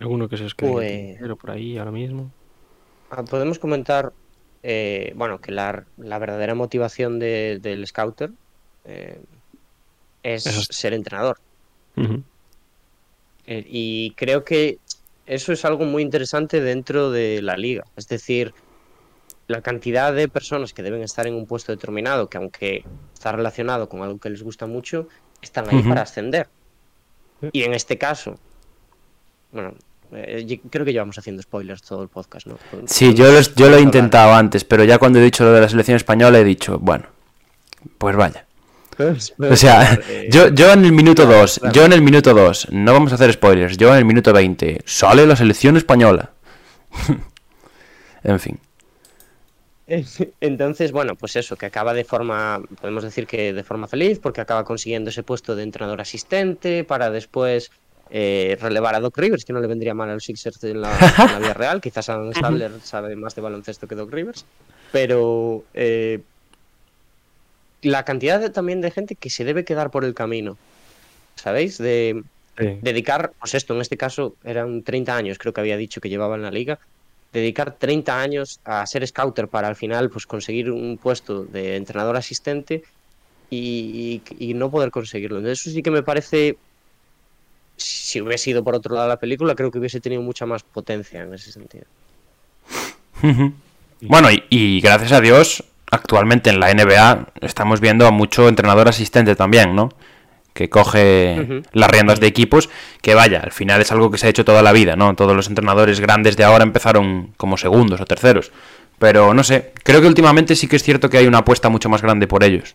S1: ¿Alguno que se os quede
S2: Pues-
S1: pero por ahí ahora mismo?
S2: Ah, Podemos comentar, eh, bueno, que la, la verdadera motivación de- del scouter eh, es ser entrenador. Eh, y creo que eso es algo muy interesante dentro de la liga. Es decir, la cantidad de personas que deben estar en un puesto determinado, que aunque está relacionado con algo que les gusta mucho, están ahí para ascender. Y en este caso, bueno, eh, creo que llevamos haciendo spoilers todo el podcast, ¿no?
S3: Sí, yo, los- yo lo he intentado antes, pero ya cuando he dicho lo de la selección española he dicho, bueno, pues vaya. O sea, yo, yo en el minuto
S2: claro,
S3: 2,
S2: claro.
S3: yo en el minuto 2, no vamos a hacer spoilers, yo en el minuto 20, sale la selección española. en fin.
S2: Entonces, bueno, pues eso, que acaba de forma, podemos decir que de forma feliz, porque acaba consiguiendo ese puesto de entrenador asistente para después eh, relevar a Doc Rivers, que no le vendría mal a los Sixers en la, en la vida real. Quizás Adam Sadler sabe más de baloncesto que Doc Rivers, pero eh, la cantidad de- también de gente que se debe quedar por el camino, ¿sabéis? De
S1: Sí.
S2: dedicar, pues esto en este caso eran 30 años, creo que había dicho que llevaba en la liga, dedicar 30 años a ser scouter para al final pues conseguir un puesto de entrenador asistente y, y- y no poder conseguirlo. Entonces, eso sí que me parece, si hubiese ido por otro lado la película, creo que hubiese tenido mucha más potencia en ese sentido.
S3: Bueno, y, y gracias a Dios, actualmente en la NBA estamos viendo a mucho entrenador asistente también, ¿no? Que coge las riendas de equipos, que vaya, al final es algo que se ha hecho toda la vida, ¿no? Todos los entrenadores grandes de ahora empezaron como segundos o terceros. Pero no sé, creo que últimamente sí que es cierto que hay una apuesta mucho más grande por ellos.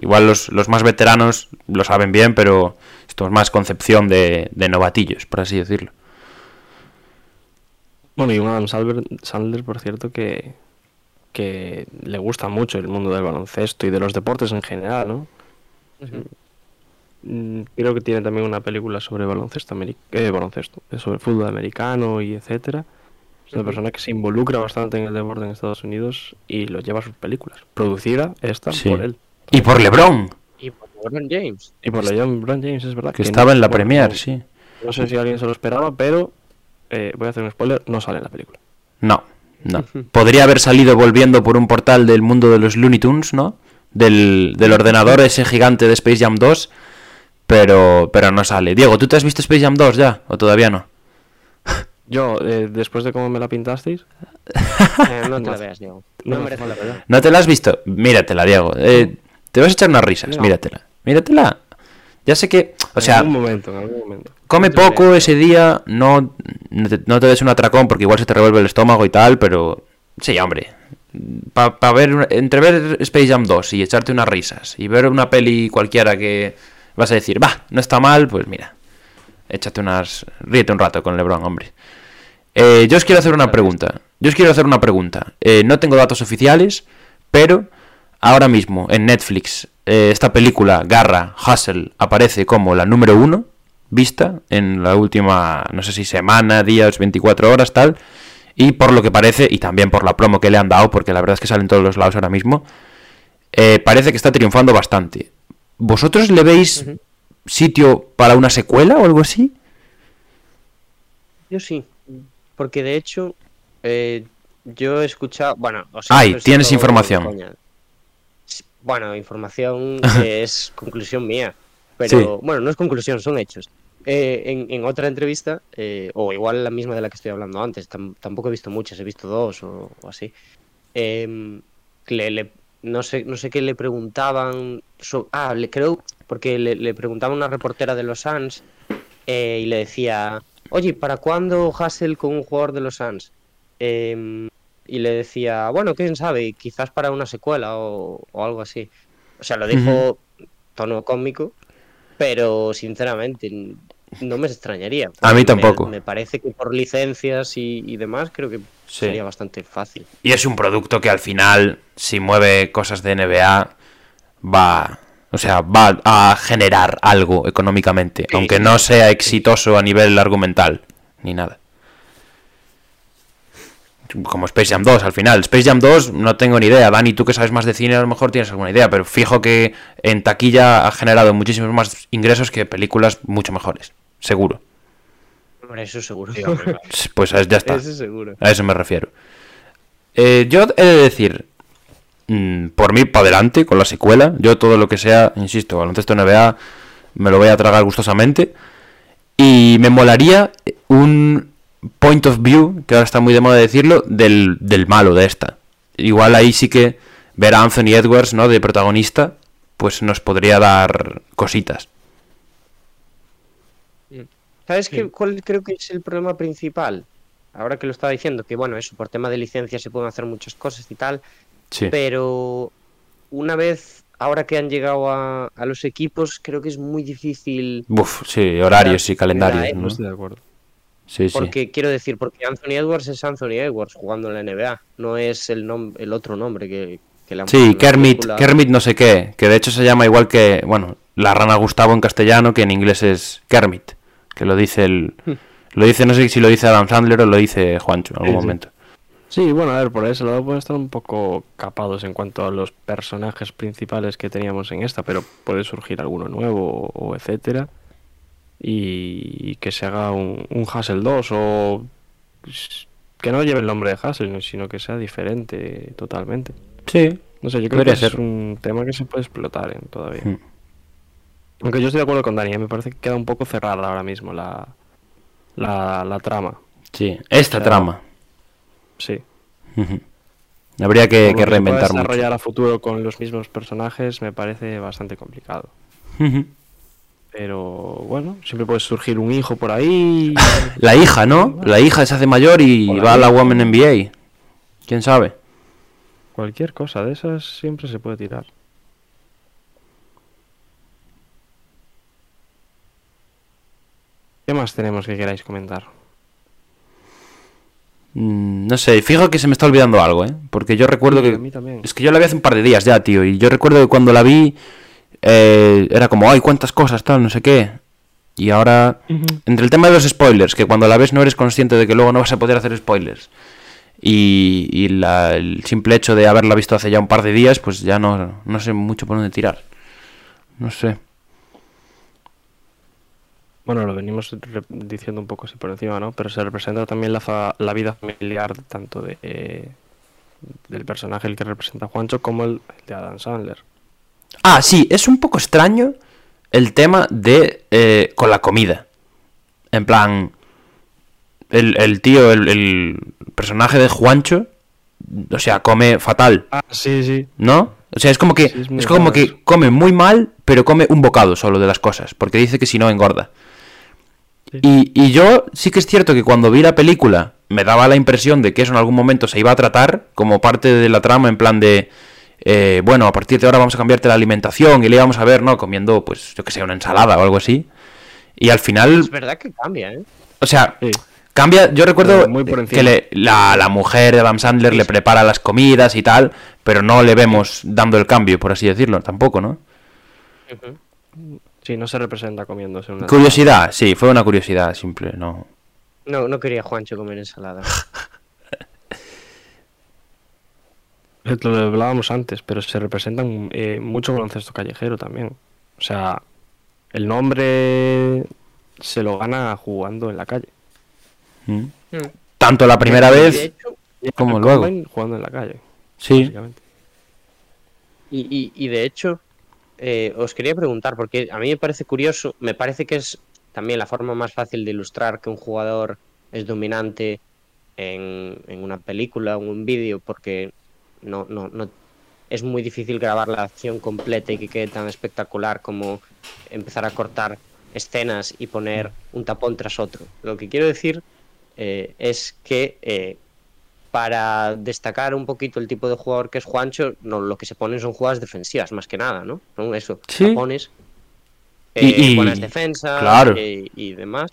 S3: Igual los, los más veteranos lo saben bien, pero esto es más concepción de, de novatillos, por así decirlo.
S1: Bueno, y un Adam Sandler, Sandler, por cierto, que, que le gusta mucho el mundo del baloncesto y de los deportes en general, ¿no? Mm, Creo que tiene también una película sobre baloncesto, eh, baloncesto, eh, sobre fútbol americano y etcétera. Es una persona que se involucra bastante en el deporte en Estados Unidos y lo lleva a sus películas. Producida esta
S3: Sí.
S1: por él.
S3: Y por LeBron,
S2: Y por LeBron James.
S1: Y por LeBron James, es verdad.
S3: que estaba en la Premier,
S1: no-
S3: sí.
S1: No sé si alguien se lo esperaba, pero eh, voy a hacer un spoiler, no sale en la película.
S3: No, no. Podría haber salido volviendo por un portal del mundo de los Looney Tunes, ¿no? Del, del ordenador ese gigante de Space Jam 2, pero, pero no sale. Diego, ¿tú te has visto Space Jam 2 ya? ¿O todavía no?
S1: Yo, eh, después de cómo me la pintasteis,
S2: Eh, no te la veas, Diego.
S1: no,
S2: No merece la pena.
S3: ¿No te la has visto? Míratela, Diego. Eh, te vas a echar unas risas,
S2: No.
S3: míratela. Míratela. Ya sé que, o
S1: en
S3: sea,
S1: algún momento, en algún momento.
S3: come poco ese día, no, no, te, no te des un atracón porque igual se te revuelve el estómago y tal, pero sí, hombre. Para ver, entre ver Space Jam 2 y echarte unas risas y ver una peli cualquiera que vas a decir, va, no está mal, pues mira, échate unas, ríete un rato con LeBron, hombre. Eh, yo os quiero hacer una pregunta. Yo os quiero hacer una pregunta. Eh, no tengo datos oficiales, pero ahora mismo en Netflix eh, esta película, Garra, Hustle, aparece como la número uno vista en la última, no sé si semana, días, 24 horas, tal. Y por lo que parece, y también por la promo que le han dado, porque la verdad es que sale en todos los lados ahora mismo, eh, parece que está triunfando bastante. ¿Vosotros le veis sitio para una secuela o algo así?
S2: Yo sí, porque de hecho eh, yo he escuchado, bueno, o sea,
S3: Ay, tienes información.
S2: Bueno, información que es conclusión mía, pero
S3: Sí.
S2: bueno, no es conclusión, son hechos. Eh, en, en otra entrevista, eh, o igual la misma de la que estoy hablando antes, tam- tampoco he visto muchas, he visto dos o, o así. em, le- le- no sé, no sé qué le preguntaban. so- ah, le creo, porque le, le preguntaba una reportera de los Suns eh, y le decía, oye, ¿para cuándo Hassel con un jugador de los Suns? Em, y le decía, bueno, quién sabe, quizás para una secuela o, o algo así. O sea, lo dijo tono cómico, pero sinceramente no me extrañaría.
S3: A mí tampoco.
S2: Me, parece que por licencias y, y demás creo que
S3: Sí.
S2: sería bastante fácil.
S3: Y es un producto que al final, si mueve cosas de NBA, va. O sea, va a generar algo económicamente. aunque no sea exitoso a nivel argumental. Ni nada. Como Space Jam 2 al final. Space Jam 2 no tengo ni idea. Dani, tú que sabes más de cine a lo mejor tienes alguna idea. Pero fijo que en taquilla ha generado muchísimos más ingresos que películas mucho mejores. Seguro.
S2: Hombre, eso seguro.
S3: Pues ya está.
S2: Eso seguro.
S3: A eso me refiero. Eh, yo he de decir, mm, por mí, para adelante con la secuela. Yo todo lo que sea, insisto, baloncesto NBA, me lo voy a tragar gustosamente. Y me molaría un point of view, que ahora está muy de moda decirlo, del, del malo de esta. Igual ahí sí que ver a Anthony Edwards, ¿no? De protagonista, pues nos podría dar cositas.
S2: ¿Sabes qué, cuál creo que es el problema principal? Ahora que lo estaba diciendo, que bueno, eso, por tema de licencia se pueden hacer muchas cosas y tal,
S3: Sí.
S2: pero una vez, ahora que han llegado a, a los equipos, creo que es muy difícil,
S3: Uf, sí, horarios y calendarios,
S2: eh,
S3: ¿no?
S1: No estoy de acuerdo.
S3: Sí, sí.
S2: porque quiero decir, porque Anthony Edwards es Anthony Edwards jugando en la NBA, no es el, nom- el otro nombre que, que le han
S3: Sí, Kermit,
S2: película.
S3: Kermit no sé qué, que de hecho se llama igual que, bueno, la rana Gustavo en castellano, que en inglés es Kermit, que lo dice el... Lo dice, no sé si lo dice Adam Sandler o lo dice Juancho en algún
S1: Sí,
S3: momento.
S1: Sí, bueno, a ver, por ese lado pueden estar un poco capados en cuanto a los personajes principales que teníamos en esta, pero puede surgir alguno nuevo o etcétera. Y, que se haga un, un Hassel 2 o que no lleve el nombre de Hassel, sino que sea diferente totalmente.
S3: Sí,
S1: No sé, yo creo que es
S3: ser.
S1: un tema que se puede explotar ¿eh? todavía.
S3: Mm.
S1: Aunque yo estoy de acuerdo con Dani, ¿eh? me parece que queda un poco cerrada ahora mismo la, la, la trama.
S3: sí, esta
S1: sea,
S3: trama.
S1: Sí.
S3: Habría que, que reinventar mucho.
S1: desarrollar a futuro con los mismos personajes me parece bastante complicado. Pero bueno, siempre puede surgir un hijo por ahí.
S3: La hija, ¿no? La hija se hace mayor y va a la. Women NBA. ¿Quién sabe?
S1: Cualquier cosa de esas siempre se puede tirar. ¿Qué más tenemos que queráis comentar?
S3: Mm, No sé, fijo que se me está olvidando algo, ¿eh? Porque yo recuerdo
S1: Sí,
S3: que...
S1: a mí también.
S3: Es que yo la vi hace un par de días ya, tío. Y yo recuerdo que cuando la vi eh, era como, ay, cuántas cosas, tal, no sé qué. Y ahora, entre el tema de los spoilers, que cuando la ves no eres consciente de que luego no vas a poder hacer spoilers. Y, y la- el simple hecho de haberla visto hace ya un par de días, pues ya no, no sé mucho por dónde tirar. No sé.
S1: Bueno, lo venimos diciendo un poco así por encima, ¿no? Pero se representa también la, fa- la vida familiar tanto de eh, del personaje el que representa a Juancho como el, el de Adam Sandler.
S3: Ah, sí, es un poco extraño el tema de eh, con la comida. En plan, el, el tío, el, el personaje de Juancho, o sea, come fatal,
S1: Ah, sí, sí.
S3: ¿no? O sea, es como que
S1: Sí, es
S3: como que come muy mal, pero come un bocado solo de las cosas, porque dice que si no engorda.
S1: Sí.
S3: Y, y yo sí que es cierto que cuando vi la película me daba la impresión de que eso en algún momento se iba a tratar como parte de la trama en plan de, eh, bueno, a partir de ahora vamos a cambiarte la alimentación y le íbamos a ver, ¿no? Comiendo, pues, yo que sé, una ensalada o algo así. Y al final,
S2: Es verdad que cambia, ¿eh?
S3: o sea,
S1: Sí.
S3: cambia, yo recuerdo
S1: muy por
S3: que le- la, la mujer de Adam Sandler le prepara las comidas y tal, pero no le vemos dando el cambio, por así decirlo, tampoco, ¿no?
S1: Sí, no se representa comiéndose una.
S3: Curiosidad, sí, fue una curiosidad simple, no.
S2: No, no quería Juancho comer ensalada.
S1: Lo hablábamos antes, pero se representan eh, mucho baloncesto callejero también. O sea, el nombre se lo gana jugando en la calle.
S3: Mm.
S2: Mm.
S3: Tanto la primera
S2: de
S3: vez
S2: hecho-
S3: como luego.
S1: Jugando en la calle,
S3: Sí.
S1: básicamente.
S2: Y, y- y de hecho, eh, os quería preguntar, porque a mí me parece curioso, me parece que es también la forma más fácil de ilustrar que un jugador es dominante en, en una película o un vídeo, porque no, no, no es muy difícil grabar la acción completa y que quede tan espectacular como empezar a cortar escenas y poner un tapón tras otro. Lo que quiero decir eh, es que eh, para destacar un poquito el tipo de jugador que es Juancho, no, lo que se ponen son jugadas defensivas, más que nada, ¿no? ¿No? Eso,
S3: Sí.
S2: tapones,
S3: Y-
S2: eh,
S3: y-
S2: buenas defensas
S3: claro.
S2: eh, y demás.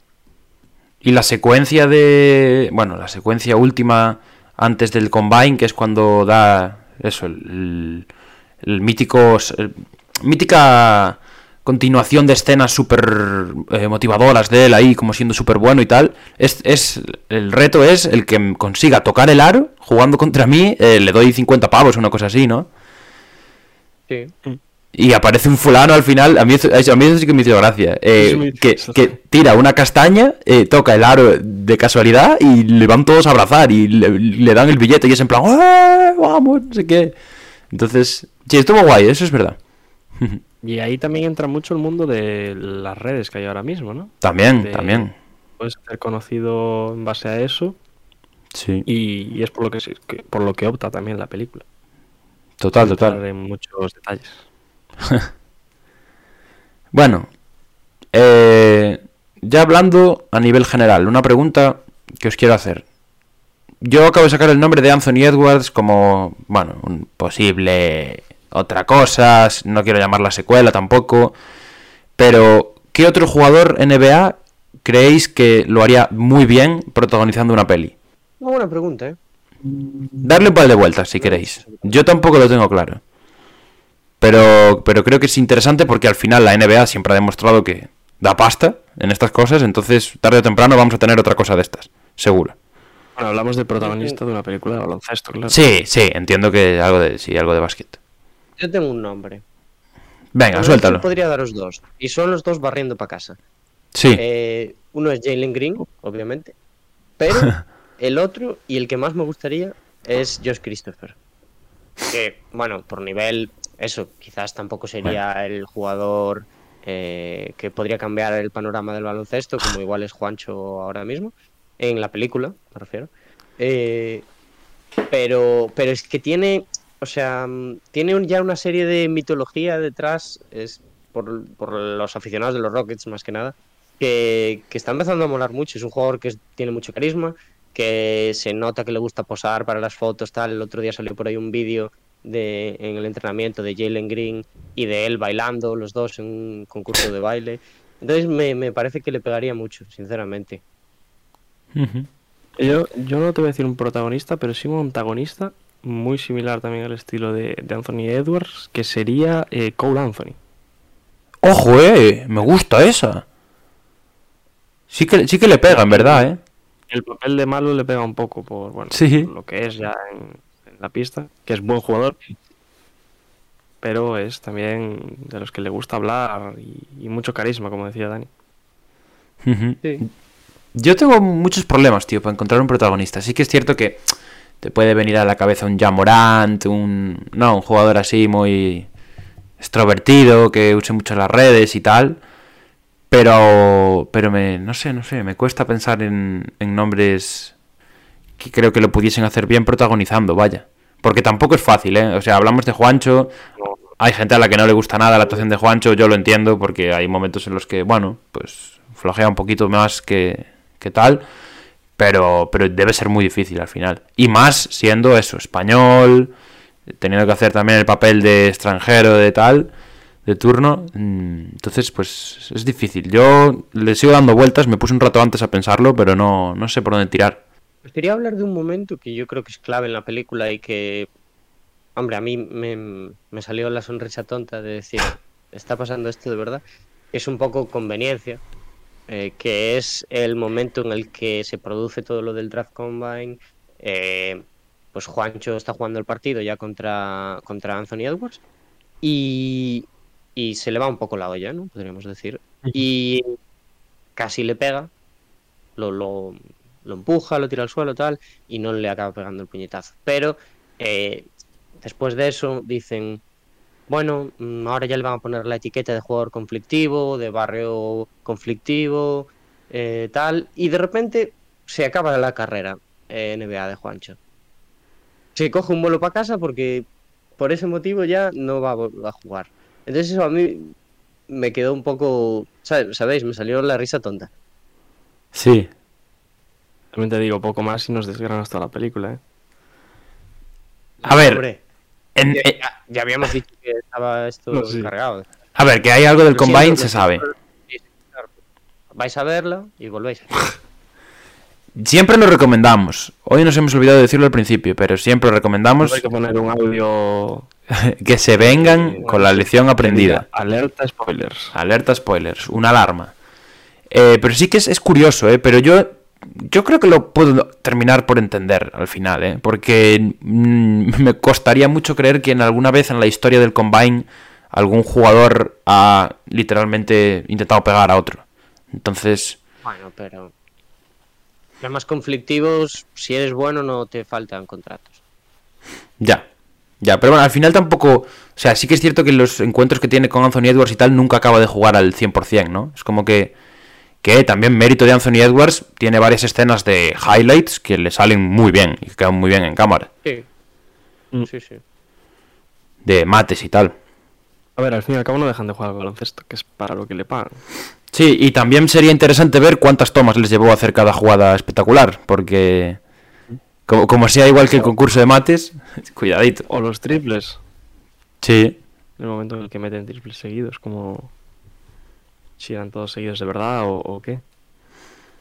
S3: Y la secuencia de. Bueno, la secuencia última antes del combine, que es cuando da. Eso, el. el mítico. mítica continuación de escenas súper eh, motivadoras de él ahí, como siendo súper bueno y tal. Es, es, el reto es el que consiga tocar el aro jugando contra mí, eh, le doy 50 pavos, una cosa así, ¿no?
S2: Sí.
S3: Y aparece un fulano al final, a mí, eso- a mí eso sí que me hizo gracia, eh, que, que tira una castaña, eh, toca el aro de casualidad y le van todos a abrazar y le, le dan el billete y es en plan, "¡Eh, vamos, no sé qué. Entonces, sí, estuvo guay, eso es verdad.
S1: Y ahí también entra mucho el mundo de las redes que hay ahora mismo, ¿no?
S3: También,
S1: De-
S3: también.
S1: Puedes ser conocido en base a eso
S3: Sí,
S1: y, y es por lo que, por lo que opta también la película.
S3: total, total.
S1: En muchos detalles.
S3: Bueno, eh, ya hablando a nivel general, una pregunta que os quiero hacer. Yo acabo de sacar el nombre de Anthony Edwards como, bueno, un posible otra cosa, no quiero llamarla secuela tampoco, pero ¿qué otro jugador NBA creéis que lo haría muy bien protagonizando una peli?
S2: Una buena pregunta, ¿eh?
S3: Darle un par de vueltas si queréis. Yo tampoco lo tengo claro. Pero, pero creo que es interesante porque al final la NBA siempre ha demostrado que da pasta en estas cosas, entonces tarde o temprano vamos a tener otra cosa de estas, seguro.
S1: Bueno, hablamos del protagonista de una película de baloncesto, claro.
S3: Sí, sí, entiendo que algo de, sí, algo de básquet.
S2: Yo tengo un nombre.
S3: Venga,
S2: Bueno,
S3: suéltalo.
S2: yo Podría daros dos. Y son los dos barriendo para casa.
S3: Sí,
S2: Eh, uno es Jalen Green, obviamente. Pero el otro, y el que más me gustaría, es Josh Christopher. Que, bueno, por nivel, eso, quizás tampoco sería el jugador eh, que podría cambiar el panorama del baloncesto, como igual es Juancho ahora mismo, en la película, me refiero. Eh, pero, pero es que tiene, o sea, tiene ya una serie de mitología detrás, es por, por los aficionados de los Rockets más que nada, que, que está empezando a molar mucho. Es un jugador que es- tiene mucho carisma, que se nota que le gusta posar para las fotos, tal. El otro día salió por ahí un vídeo de, en el entrenamiento de Jalen Green y de él bailando, los dos en un concurso de baile. Entonces me, me parece que le pegaría mucho, sinceramente.
S1: Yo, yo no te voy a decir un protagonista, pero sí un antagonista muy similar también al estilo de, de Anthony Edwards, que sería eh, Cole Anthony.
S3: Ojo, eh, me gusta esa. Sí que, sí que le pega, en verdad, eh.
S1: El papel de malo le pega un poco por, bueno,
S3: Sí.
S1: por lo que es ya en, en la pista, que es buen jugador, pero es también de los que le gusta hablar y, y mucho carisma, como decía Dani.
S2: Sí.
S3: Yo tengo muchos problemas, tío, para encontrar un protagonista. Sí que es cierto que te puede venir a la cabeza un Jamorant, un. No, un jugador así muy extrovertido, que use mucho las redes y tal. Pero. Pero me. No sé, no sé. Me cuesta pensar en, en nombres que creo que lo pudiesen hacer bien protagonizando, vaya. Porque tampoco es fácil, ¿eh? O sea, hablamos de Juancho. Hay gente a la que no le gusta nada la actuación de Juancho, yo lo entiendo, porque hay momentos en los que, bueno, pues flojea un poquito más que, que tal, pero, pero debe ser muy difícil al final. Y más siendo eso, español, teniendo que hacer también el papel de extranjero, de tal, de turno. mm, Entonces, pues es difícil. Yo le sigo dando vueltas, me puse un rato antes a pensarlo, pero no, no sé por dónde tirar.
S2: Os quería hablar de un momento que yo creo que es clave en la película y que, hombre, a mí me, me salió la sonrisa tonta de decir, está pasando esto de verdad. Es un poco conveniencia, eh, que es el momento en el que se produce todo lo del draft combine. eh, pues Juancho está jugando el partido ya contra, contra Anthony Edwards y, y se le va un poco la olla, ¿no? Podríamos decir. Y casi le pega, lo, lo, lo empuja, lo tira al suelo, tal, y no le acaba pegando el puñetazo. Pero eh, después de eso dicen, bueno, mm, ahora ya le van a poner la etiqueta de jugador conflictivo, de barrio conflictivo, eh, tal, y de repente se acaba la carrera eh, NBA de Juancho. Se coge un vuelo para casa porque por ese motivo ya no va a, a jugar. Entonces eso a mí me quedó un poco, ¿sabe- ¿sabéis? Me salió la risa tonta.
S3: Sí.
S1: También te digo poco más y nos desgranas toda la película, ¿eh?
S3: A ver,
S2: Hombre,
S3: en-
S2: ya,
S3: eh,
S2: ya- ya habíamos dicho que estaba esto
S1: No, sí.
S2: cargado.
S3: a ver, que hay algo del Combine se sabe.
S2: Vais a verla y volvéis.
S3: Siempre lo recomendamos. Hoy nos hemos olvidado de decirlo al principio, pero siempre lo recomendamos
S1: Hay que poner un audio.
S3: que se vengan con la lección aprendida.
S1: Alerta spoilers.
S3: Alerta spoilers, una alarma. Eh, pero sí que es, es curioso, ¿eh? Pero yo, yo creo que lo puedo terminar por entender al final, ¿eh? Porque mm, me costaría mucho creer que en alguna vez en la historia del Combine algún jugador ha literalmente intentado pegar a otro. Entonces,
S2: Bueno, pero. Los más conflictivos, si eres bueno, no te faltan contratos.
S3: ya. Ya, pero bueno, al final tampoco... O sea, sí que es cierto que los encuentros que tiene con Anthony Edwards y tal nunca acaba de jugar al 100%, ¿no? Es como que... Que también mérito de Anthony Edwards tiene varias escenas de highlights que le salen muy bien y que quedan muy bien en cámara.
S2: Sí.
S1: Mm.
S2: Sí, sí.
S3: De mates y tal.
S1: A ver, al fin y al cabo no dejan de jugar al baloncesto, que es para lo que le pagan.
S3: Sí, y también sería interesante ver cuántas tomas les llevó a hacer cada jugada espectacular, porque como, como sea igual que el concurso de mates, cuidadito.
S1: O los triples.
S3: Sí,
S1: En el momento en el que meten triples seguidos, como. Si eran todos seguidos de verdad o, o qué.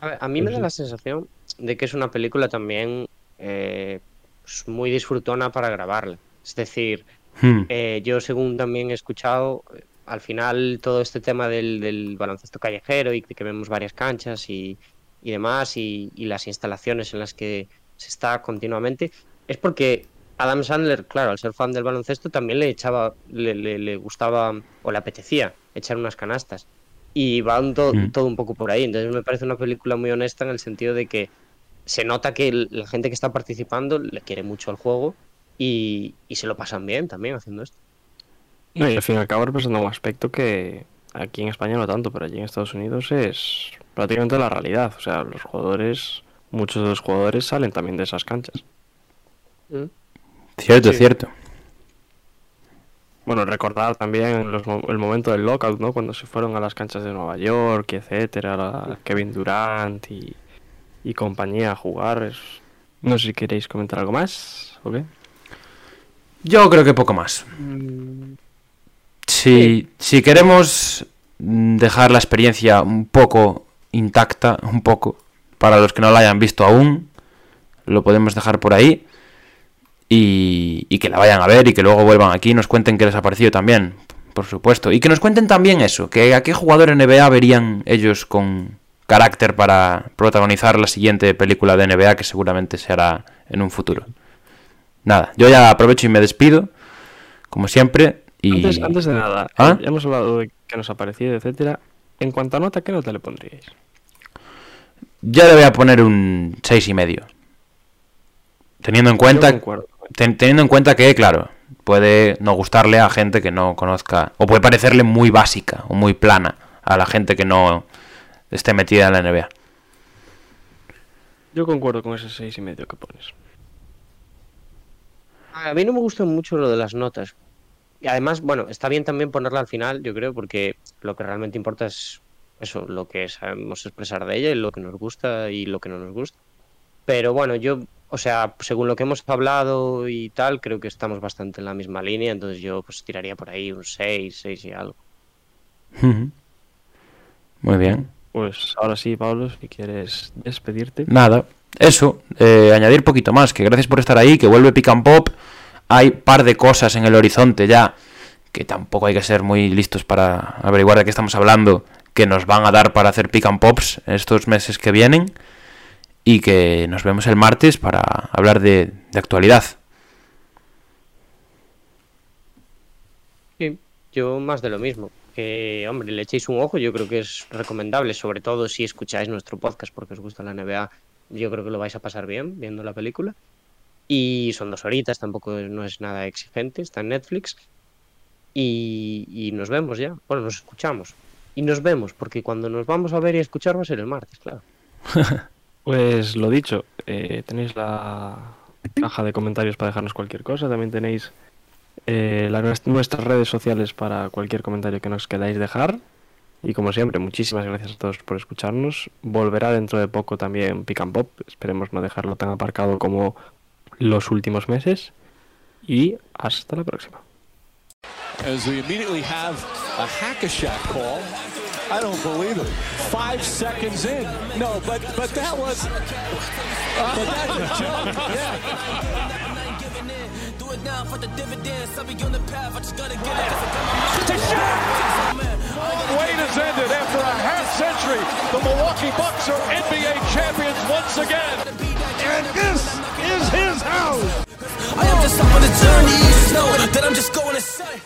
S2: A, ver, a mí me da la sensación de que es una película también eh, pues, muy disfrutona para grabarla. Es decir,
S3: Hmm.
S2: eh, yo según también he escuchado, eh, al final todo este tema del, del baloncesto callejero y de que vemos varias canchas y, y demás y, y las instalaciones en las que se está continuamente, es porque Adam Sandler, claro, al ser fan del baloncesto también le echaba, le, le- le gustaba o le apetecía echar unas canastas. Y va un to-
S3: Mm.
S2: todo un poco por ahí. Entonces me parece una película muy honesta en el sentido de que se nota que el- la gente que está participando le quiere mucho al juego y, y se lo pasan bien también haciendo esto.
S1: No, y al fin y al cabo representa un aspecto que aquí en España no tanto, pero allí en Estados Unidos es prácticamente la realidad. O sea, los jugadores, muchos de los jugadores salen también de esas canchas.
S3: cierto,
S2: Sí.
S3: cierto.
S1: Bueno, recordar también los el momento del lockout, ¿no? Cuando se fueron a las canchas de Nueva York, etcétera, la- Kevin Durant y, y compañía a jugar. No sé si queréis comentar algo más, ¿o qué?
S3: Yo creo que poco más. Si, si queremos dejar la experiencia un poco intacta, un poco, para los que no la hayan visto aún, lo podemos dejar por ahí. Y, y que la vayan a ver y que luego vuelvan aquí y nos cuenten qué les ha parecido también, por supuesto. Y que nos cuenten también eso, que a qué jugador NBA verían ellos con carácter para protagonizar la siguiente película de NBA que seguramente se hará en un futuro. Nada, yo ya aprovecho y me despido, como siempre. Y...
S1: Antes, antes de nada,
S3: ¿Ah?
S1: ya hemos hablado de qué nos ha parecido, etcétera. En cuanto a nota, ¿qué nota le pondríais?
S3: Yo le voy a poner un seis y medio. Teniendo en cuenta, teniendo en cuenta que, claro, puede no gustarle a gente que no conozca, o puede parecerle muy básica o muy plana a la gente que no esté metida en la NBA.
S1: Yo concuerdo con ese seis y medio que pones.
S2: A mí no me gusta mucho lo de las notas. Y además, bueno, está bien también ponerla al final, yo creo, porque lo que realmente importa es eso, lo que sabemos expresar de ella y lo que nos gusta y lo que no nos gusta. Pero bueno, yo, o sea, según lo que hemos hablado y tal, creo que estamos bastante en la misma línea, entonces yo pues tiraría por ahí un 6, 6 y algo.
S3: Muy bien.
S1: Pues ahora sí, Pablo, si quieres despedirte.
S3: Nada, eso, eh, añadir poquito más, que gracias por estar ahí, que vuelve Pick and Pop, hay par de cosas en el horizonte ya, que tampoco hay que ser muy listos para averiguar de qué estamos hablando, que nos van a dar para hacer Pick and Pops estos meses que vienen, y que nos vemos el martes para hablar de, de actualidad.
S2: Sí, yo más de lo mismo. Que, hombre, le echéis un ojo, yo creo que es recomendable, sobre todo si escucháis nuestro podcast porque os gusta la NBA, yo creo que lo vais a pasar bien viendo la película. Y son dos horitas, tampoco no es nada exigente, está en Netflix. Y, y nos vemos ya, bueno, nos escuchamos. Y nos vemos, porque cuando nos vamos a ver y a escuchar va a ser el martes, claro.
S1: Pues lo dicho, eh, tenéis la caja de comentarios para dejarnos cualquier cosa. También tenéis eh, la- nuestras redes sociales para cualquier comentario que nos queráis dejar. Y como siempre, muchísimas gracias a todos por escucharnos. Volverá dentro de poco también Pick and Pop. Esperemos no dejarlo tan aparcado como los últimos meses. y hasta la próxima.
S4: As we immediately have a hack-a-shack call. I don't believe it. Five seconds in. No, but but that was. but that was junk. Yeah.
S5: Down for the dividends, I'll be on the path. I just gotta get it.
S6: Wade has ended after a half century. The Milwaukee Bucks are NBA champions once again.
S7: And this
S4: is his house. I am just on the journey, you know that I'm just going to say.